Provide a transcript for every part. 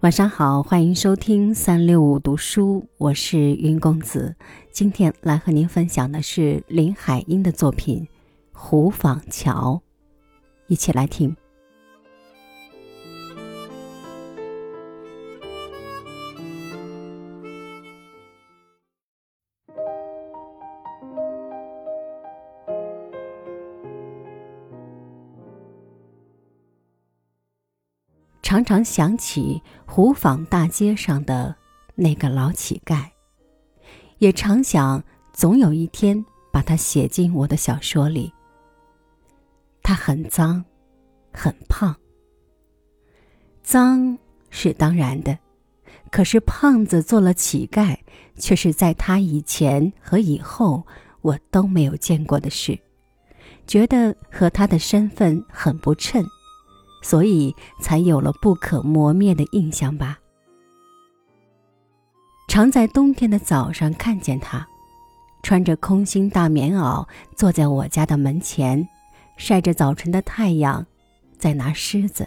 晚上好，欢迎收听三六五读书，我是云公子。今天来和您分享的是林海音的作品《湖坊桥》，一起来听。常常想起湖坊大街上的那个老乞丐，也常想总有一天把他写进我的小说里。他很脏，很胖。脏是当然的，可是胖子做了乞丐，却是在他以前和以后我都没有见过的事，觉得和他的身份很不称。所以才有了不可磨灭的印象吧。常在冬天的早上看见他，穿着空心大棉袄，坐在我家的门前，晒着早晨的太阳，在拿虱子。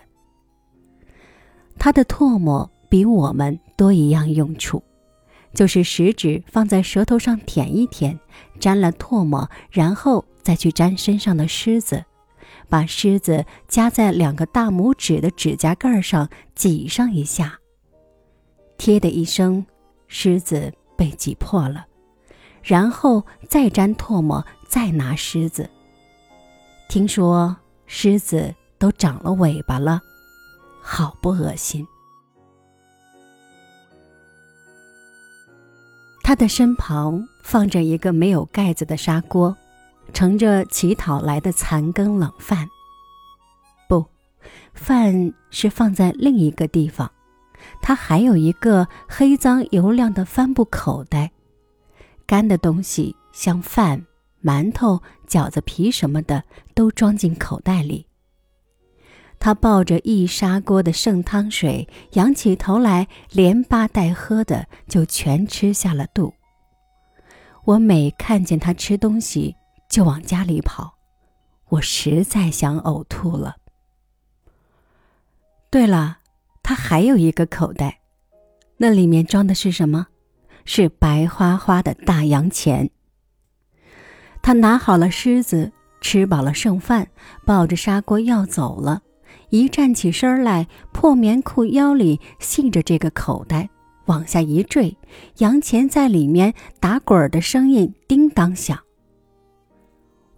他的唾沫比我们多一样用处，就是食指放在舌头上舔一舔，沾了唾沫，然后再去沾身上的虱子。把狮子夹在两个大拇指的指甲盖上，挤上一下。贴的一声，狮子被挤破了，然后再沾唾沫，再拿狮子。听说狮子都长了尾巴了，好不恶心。他的身旁放着一个没有盖子的砂锅。盛着乞讨来的残羹冷饭。不，饭是放在另一个地方。他还有一个黑脏油亮的帆布口袋，干的东西像饭、馒头、饺子皮什么的都装进口袋里。他抱着一砂锅的剩汤水，仰起头来，连扒带喝的就全吃下了肚。我每看见他吃东西。就往家里跑，我实在想呕吐了。对了，他还有一个口袋，那里面装的是什么？是白花花的大洋钱。他拿好了狮子，吃饱了剩饭，抱着砂锅要走了。一站起身来，破棉裤腰里系着这个口袋，往下一坠，洋钱在里面打滚的声音叮当响。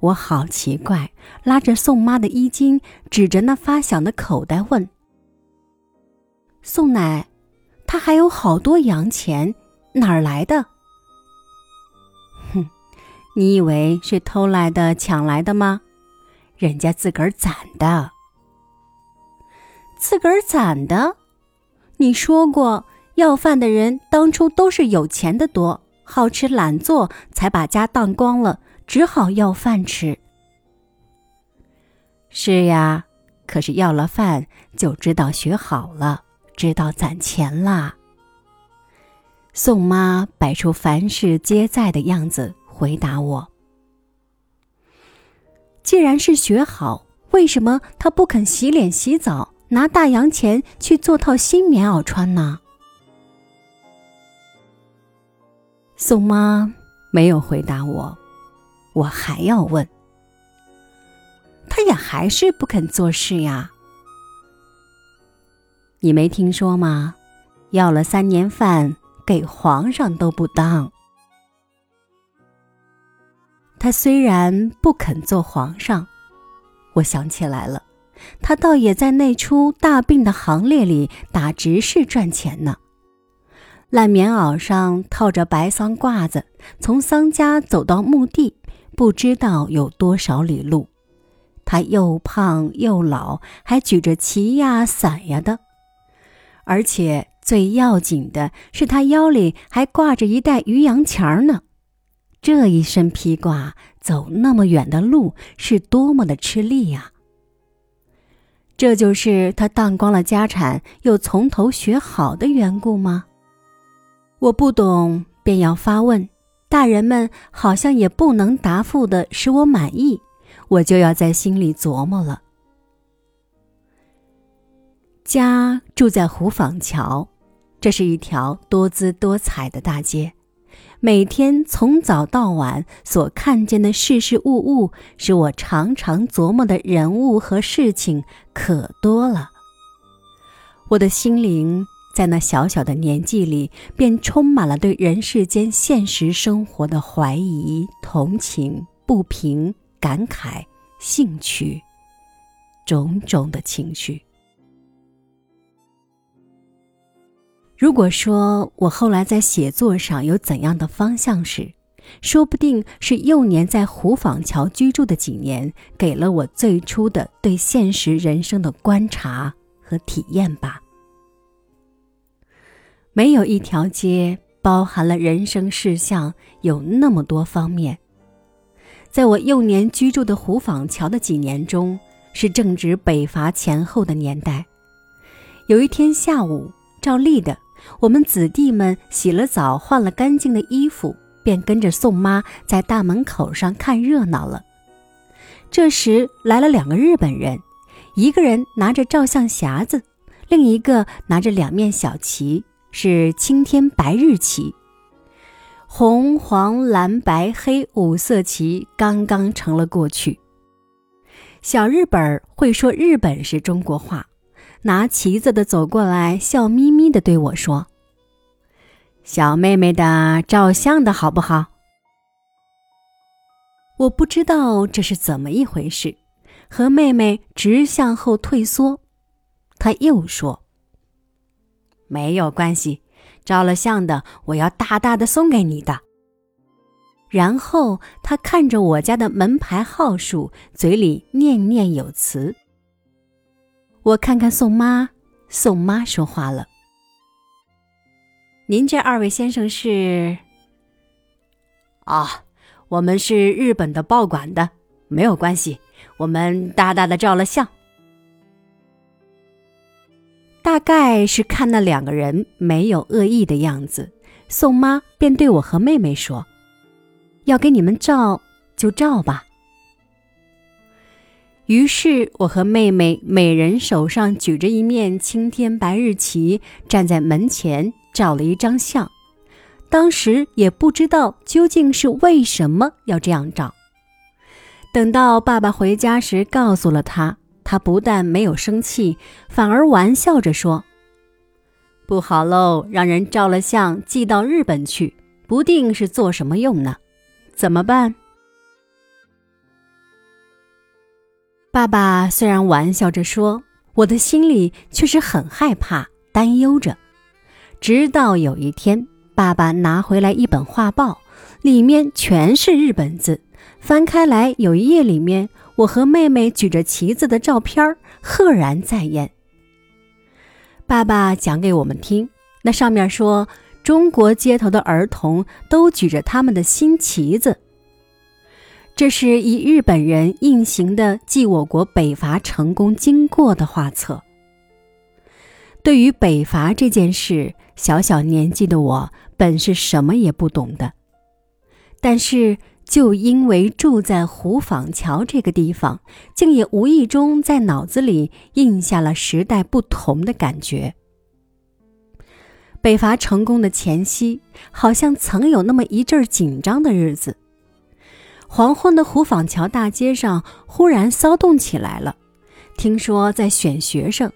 我好奇怪，拉着宋妈的衣襟，指着那发响的口袋问：“宋奶，他还有好多洋钱，哪儿来的？”“哼，你以为是偷来的、抢来的吗？人家自个儿攒的。自个儿攒的？你说过，要饭的人当初都是有钱的多，好吃懒做，才把家当光了。”只好要饭吃。是呀，可是要了饭就知道学好了，知道攒钱啦。宋妈摆出凡事皆在的样子回答我：“既然是学好，为什么他不肯洗脸洗澡，拿大洋钱去做套新棉袄穿呢？”宋妈没有回答我。我还要问，他也还是不肯做事呀。你没听说吗？要了三年饭，给皇上都不当。他虽然不肯做皇上，我想起来了，他倒也在那出大病的行列里打执事赚钱呢。烂棉袄上套着白桑褂子，从桑家走到墓地。不知道有多少里路，他又胖又老，还举着旗呀伞呀的，而且最要紧的是，他腰里还挂着一袋鱼洋钱儿呢。这一身披挂，走那么远的路，是多么的吃力呀！这就是他当光了家产，又从头学好的缘故吗？我不懂，便要发问。大人们好像也不能答复的使我满意，我就要在心里琢磨了。家住在湖坊桥，这是一条多姿多彩的大街。每天从早到晚所看见的事事物物，使我常常琢磨的人物和事情可多了。我的心灵在那小小的年纪里，便充满了对人世间现实生活的怀疑、同情、不平、感慨、兴趣，种种的情绪。如果说我后来在写作上有怎样的方向时，说不定是幼年在湖坊桥居住的几年，给了我最初的对现实人生的观察和体验吧。没有一条街包含了人生事项有那么多方面。在我幼年居住的湖坊桥的几年中，是正值北伐前后的年代。有一天下午，照例的。我们子弟们洗了澡，换了干净的衣服，便跟着宋妈在大门口上看热闹了。这时来了两个日本人，一个人拿着照相匣子，另一个拿着两面小旗，是青天白日旗。红、黄、蓝、白、黑五色旗刚刚成了过去。小日本会说日本是中国话。拿旗子的走过来，笑眯眯的对我说：“小妹妹的照相的好不好？”我不知道这是怎么一回事，和妹妹直向后退缩。他又说：“没有关系，照了相的我要大大的送给你的。”然后他看着我家的门牌号数，嘴里念念有词。我看看宋妈，宋妈说话了：“您这二位先生是？啊，我们是日本的报馆的，没有关系，我们大大的照了相。大概是看那两个人没有恶意的样子，宋妈便对我和妹妹说：‘要给你们照就照吧。’”于是我和妹妹每人手上举着一面青天白日旗，站在门前照了一张相。当时也不知道究竟是为什么要这样照。等到爸爸回家时，告诉了他，他不但没有生气，反而玩笑着说：“不好喽，让人照了相寄到日本去，不定是做什么用呢？怎么办？”爸爸虽然玩笑着说，我的心里却是很害怕、担忧着。直到有一天，爸爸拿回来一本画报，里面全是日本字。翻开来，有一页里面，我和妹妹举着旗子的照片赫然在眼。爸爸讲给我们听，那上面说，中国街头的儿童都举着他们的新旗子。这是以日本人印行的记我国北伐成功经过的画册。对于北伐这件事，小小年纪的我本是什么也不懂的，但是就因为住在湖坊桥这个地方，竟也无意中在脑子里印下了时代不同的感觉。北伐成功的前夕，好像曾有那么一阵紧张的日子。黄昏的湖坊桥大街上忽然骚动起来了，听说在选学生，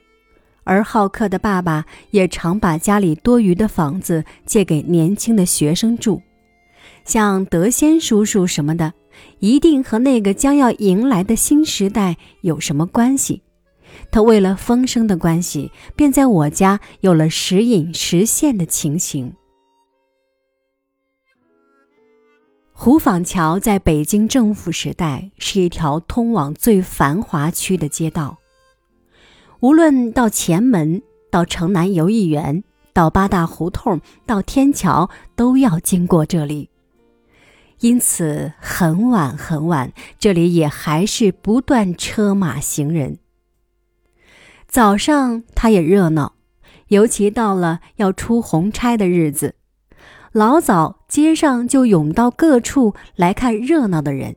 而好客的爸爸也常把家里多余的房子借给年轻的学生住。像德先叔叔什么的，一定和那个将要迎来的新时代有什么关系。他为了风声的关系，便在我家有了时隐时现的情形。湖坊桥在北京政府时代是一条通往最繁华区的街道，无论到前门、到城南游艺园、到八大胡同、到天桥，都要经过这里。因此，很晚很晚，这里也还是不断车马行人。早上它也热闹，尤其到了要出红差的日子。老早街上就涌到各处来看热闹的人。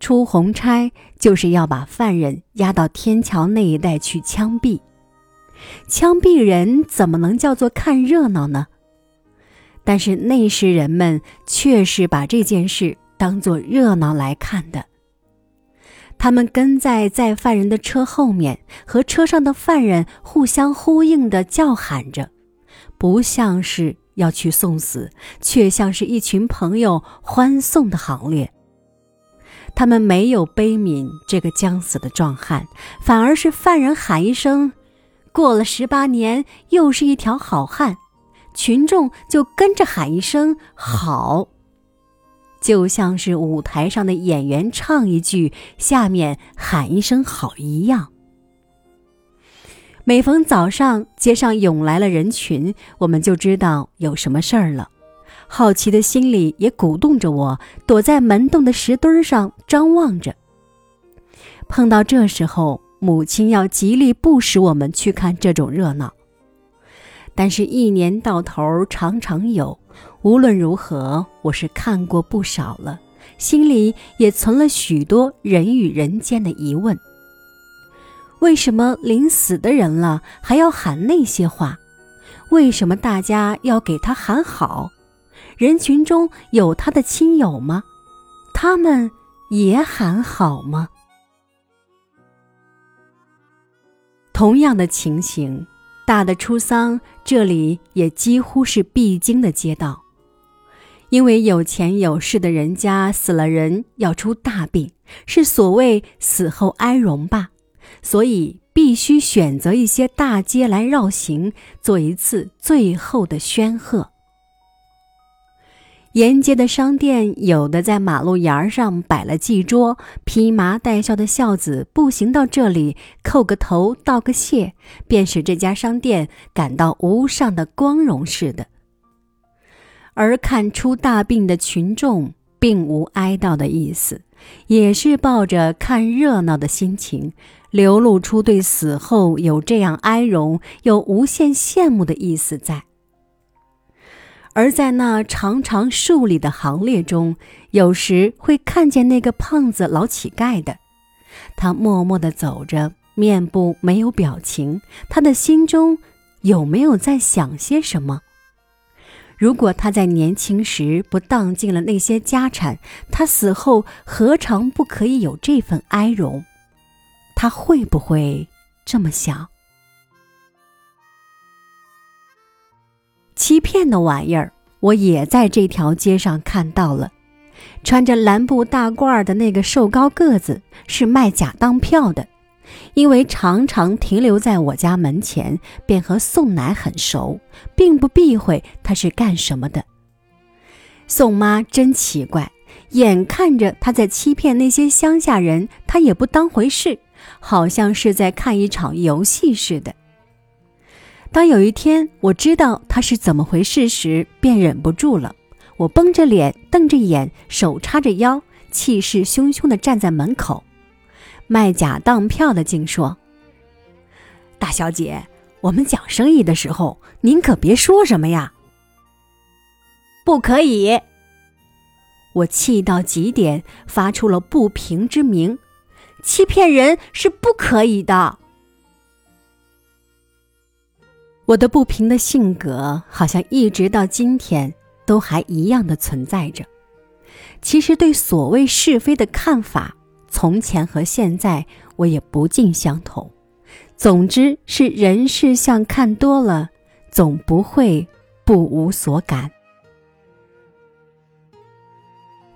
出红差就是要把犯人押到天桥那一带去枪毙，枪毙人怎么能叫做看热闹呢？但是那时人们确实把这件事当作热闹来看的。他们跟在在犯人的车后面，和车上的犯人互相呼应的叫喊着，不像是要去送死，却像是一群朋友欢送的行列。他们没有悲悯这个将死的壮汉，反而是犯人喊一声：“过了十八年，又是一条好汉。”群众就跟着喊一声“好”，就像是舞台上的演员唱一句，下面喊一声“好”一样。每逢早上街上涌来了人群，我们就知道有什么事儿了。好奇的心里也鼓动着我，躲在门洞的石墩上张望着。碰到这时候，母亲要极力不使我们去看这种热闹。但是，一年到头常常有。无论如何，我是看过不少了，心里也存了许多人与人间的疑问：为什么临死的人了还要喊那些话？为什么大家要给他喊好？人群中有他的亲友吗？他们也喊好吗？同样的情形。大的出丧，这里也几乎是必经的街道，因为有钱有势的人家死了人要出大病，是所谓死后哀荣吧，所以必须选择一些大街来绕行，做一次最后的宣贺。沿街的商店，有的在马路沿儿上摆了祭桌，披麻戴孝的孝子步行到这里，叩个头，道个谢，便使这家商店感到无上的光荣似的。而看出大病的群众，并无哀悼的意思，也是抱着看热闹的心情，流露出对死后有这样哀荣、有无限羡慕的意思在。而在那长长数里的行列中，有时会看见那个胖子老乞丐的，他默默地走着，面部没有表情。他的心中有没有在想些什么？如果他在年轻时不当尽了那些家产，他死后何尝不可以有这份哀荣？他会不会这么想？欺骗的玩意儿，我也在这条街上看到了。穿着蓝布大褂的那个瘦高个子是卖假当票的，因为常常停留在我家门前，便和宋奶很熟，并不避讳他是干什么的。宋妈真奇怪，眼看着他在欺骗那些乡下人，他也不当回事，好像是在看一场游戏似的。当有一天我知道他是怎么回事时，便忍不住了。我绷着脸，瞪着眼，手叉着腰，气势汹汹地站在门口。卖假当票的竟说：“大小姐，我们讲生意的时候，您可别说什么呀。”不可以！我气到极点，发出了不平之鸣。欺骗人是不可以的。我的不平的性格，好像一直到今天都还一样的存在着。其实对所谓是非的看法，从前和现在我也不尽相同。总之是人事相看多了，总不会不无所感。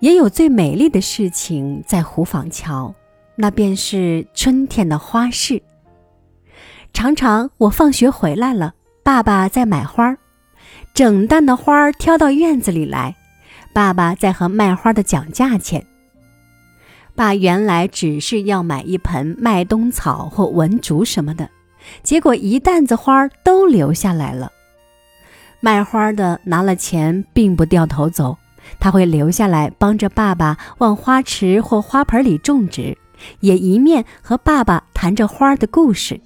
也有最美丽的事情在湖坊桥，那便是春天的花市。常常我放学回来了。爸爸在买花，整担的花挑到院子里来。爸爸在和卖花的讲价钱。爸原来只是要买一盆麦冬草或文竹什么的，结果一担子花都留下来了。卖花的拿了钱，并不掉头走，他会留下来帮着爸爸往花池或花盆里种植，也一面和爸爸谈着花的故事。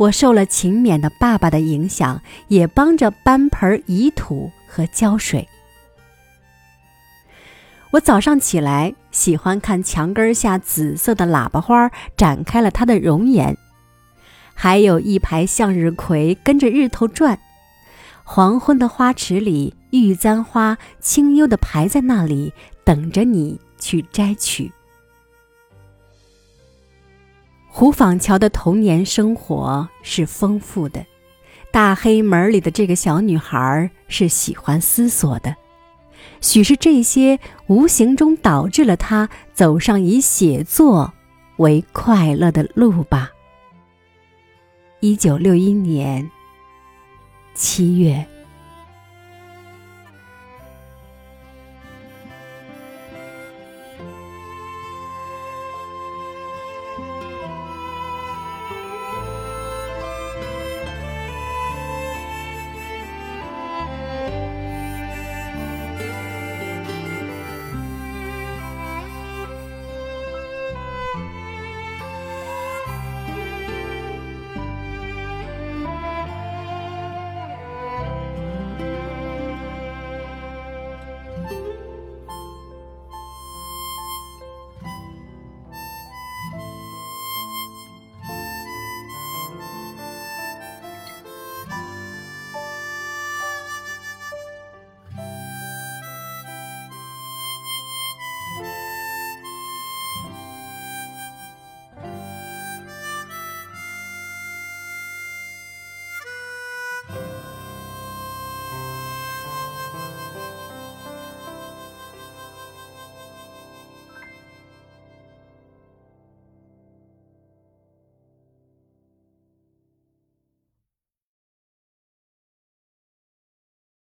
我受了勤勉的爸爸的影响，也帮着搬盆移土和浇水。我早上起来喜欢看墙根下紫色的喇叭花展开了它的容颜，还有一排向日葵跟着日头转。黄昏的花池里，玉簪花清幽的排在那里，等着你去摘取。胡坊桥的童年生活是丰富的，大黑门里的这个小女孩是喜欢思索的，许是这些无形中导致了她走上以写作为快乐的路吧。一九六一年七月。